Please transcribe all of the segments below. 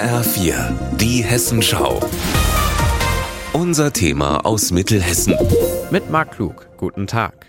HR4, die Hessenschau. Unser Thema aus Mittelhessen. Mit Marc Klug. Guten Tag.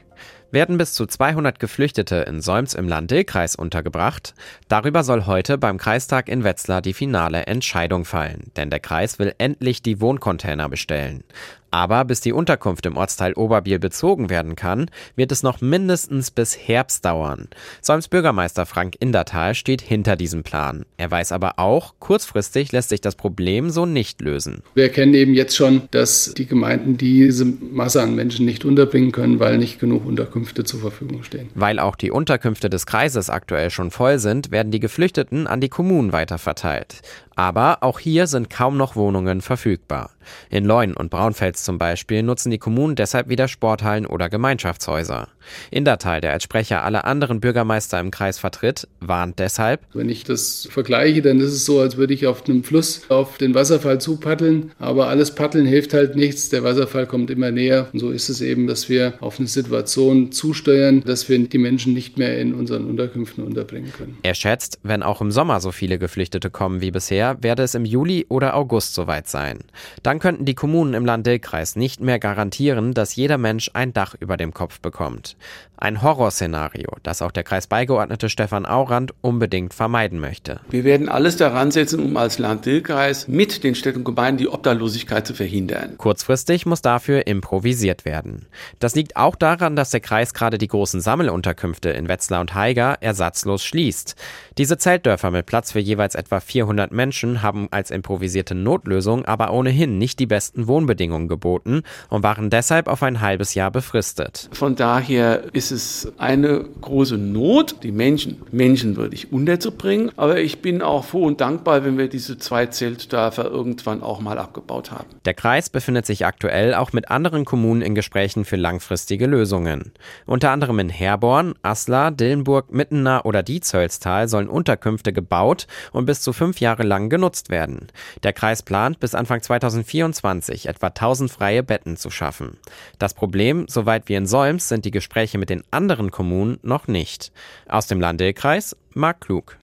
Werden bis zu 200 Geflüchtete in Solms im Land-Dill-Kreis untergebracht? Darüber soll heute beim Kreistag in Wetzlar die finale Entscheidung fallen, denn der Kreis will endlich die Wohncontainer bestellen. Aber bis die Unterkunft im Ortsteil Oberbiel bezogen werden kann, wird es noch mindestens bis Herbst dauern. Solms Bürgermeister Frank Indertal steht hinter diesem Plan. Er weiß aber auch, kurzfristig lässt sich das Problem so nicht lösen. Wir erkennen eben jetzt schon, dass die Gemeinden diese Masse an Menschen nicht unterbringen können, weil nicht genug Unterkünfte zur Verfügung stehen. Weil auch die Unterkünfte des Kreises aktuell schon voll sind, werden die Geflüchteten an die Kommunen weiterverteilt. Aber auch hier sind kaum noch Wohnungen verfügbar. In Leun und Braunfels zum Beispiel nutzen die Kommunen deshalb wieder Sporthallen oder Gemeinschaftshäuser. Indertal, der als Sprecher alle anderen Bürgermeister im Kreis vertritt, warnt deshalb. Wenn ich das vergleiche, dann ist es so, als würde ich auf einem Fluss auf den Wasserfall zupaddeln. Aber alles Paddeln hilft halt nichts. Der Wasserfall kommt immer näher. Und so ist es eben, dass wir auf eine Situation zusteuern, dass wir die Menschen nicht mehr in unseren Unterkünften unterbringen können. Er schätzt, wenn auch im Sommer so viele Geflüchtete kommen wie bisher, werde es im Juli oder August soweit sein. Dann könnten die Kommunen im Land-Dill-Kreis nicht mehr garantieren, dass jeder Mensch ein Dach über dem Kopf bekommt. Ein Horrorszenario, das auch der Kreisbeigeordnete Stefan Aurand unbedingt vermeiden möchte. Wir werden alles daran setzen, um als Land-Dill-Kreis mit den Städten und Gemeinden die Obdachlosigkeit zu verhindern. Kurzfristig muss dafür improvisiert werden. Das liegt auch daran, dass der Kreis gerade die großen Sammelunterkünfte in Wetzlar und Haiger ersatzlos schließt. Diese Zeltdörfer mit Platz für jeweils etwa 400 Menschen Menschen haben als improvisierte Notlösung aber ohnehin nicht die besten Wohnbedingungen geboten und waren deshalb auf ein halbes Jahr befristet. Von daher ist es eine große Not, die Menschen menschenwürdig unterzubringen. Aber ich bin auch froh und dankbar, wenn wir diese zwei Zeltdörfer irgendwann auch mal abgebaut haben. Der Kreis befindet sich aktuell auch mit anderen Kommunen in Gesprächen für langfristige Lösungen. Unter anderem in Herborn, Aslar, Dillenburg, Mittener oder Diezölstal sollen Unterkünfte gebaut und bis zu fünf Jahre lang genutzt werden. Der Kreis plant, bis Anfang 2024 etwa 1000 freie Betten zu schaffen. Das Problem, soweit wie in Solms, sind die Gespräche mit den anderen Kommunen noch nicht. Aus dem Landekreis, Marc Klug.